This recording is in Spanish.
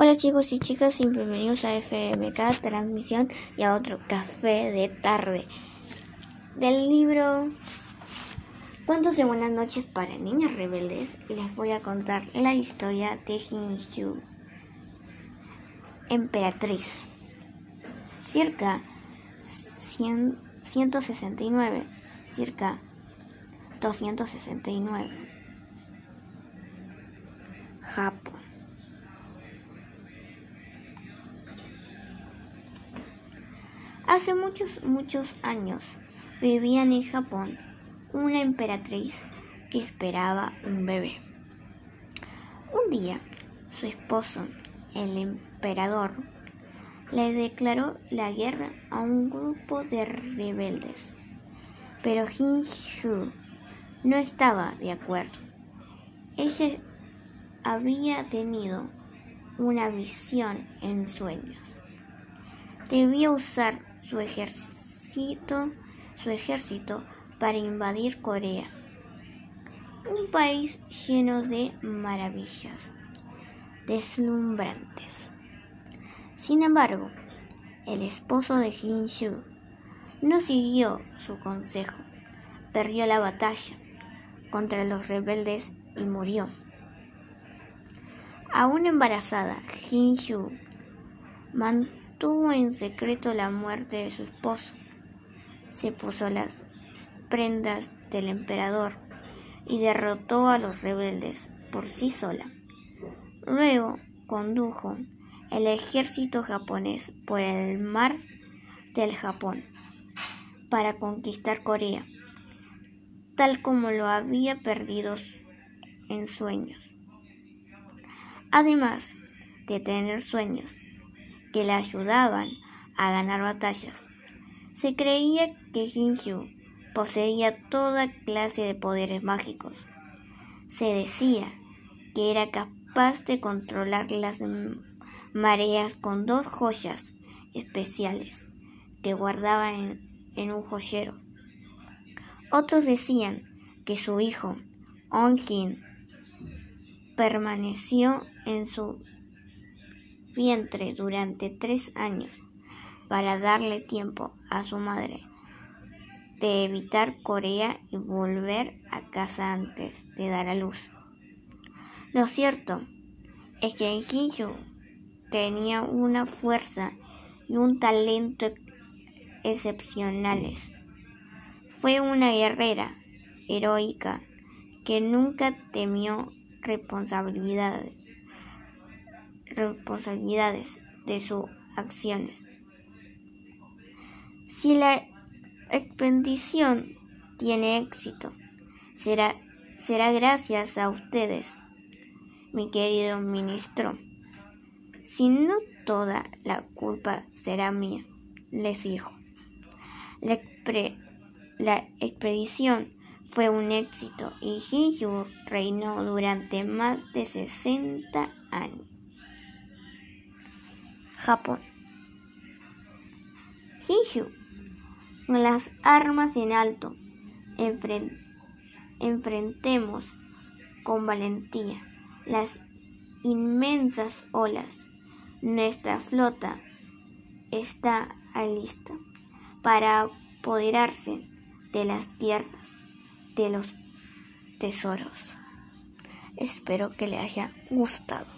Hola chicos y chicas y bienvenidos a FMK Transmisión y a otro café de tarde del libro Cuentos de Buenas noches para niñas rebeldes les voy a contar la historia de Hinshu, emperatriz. Circa 169, circa 269. Japón. Hace muchos, muchos años vivía en Japón una emperatriz que esperaba un bebé. Un día, su esposo, el emperador, le declaró la guerra a un grupo de rebeldes. Pero Hinshu no estaba de acuerdo. Ella había tenido una visión en sueños. Debía usar su ejército, su ejército para invadir Corea, un país lleno de maravillas deslumbrantes. Sin embargo, el esposo de Shu no siguió su consejo, perdió la batalla contra los rebeldes y murió. Aún embarazada, Shu mantuvo tuvo en secreto la muerte de su esposo. Se puso las prendas del emperador y derrotó a los rebeldes por sí sola. Luego condujo el ejército japonés por el mar del Japón para conquistar Corea, tal como lo había perdido en sueños. Además de tener sueños, que le ayudaban a ganar batallas. Se creía que Hinshu poseía toda clase de poderes mágicos. Se decía que era capaz de controlar las mareas con dos joyas especiales que guardaba en, en un joyero. Otros decían que su hijo, Onkin, permaneció en su vientre durante tres años para darle tiempo a su madre de evitar Corea y volver a casa antes de dar a luz. Lo cierto es que Kiyu tenía una fuerza y un talento excepcionales. Fue una guerrera heroica que nunca temió responsabilidades responsabilidades de sus acciones. Si la expedición tiene éxito, será, será gracias a ustedes, mi querido ministro. Si no toda la culpa será mía, les dijo. La, la expedición fue un éxito y Hinju reinó durante más de 60 años. Japón. Hinshu, con las armas en alto, enfrentemos con valentía las inmensas olas. Nuestra flota está lista para apoderarse de las tierras, de los tesoros. Espero que le haya gustado.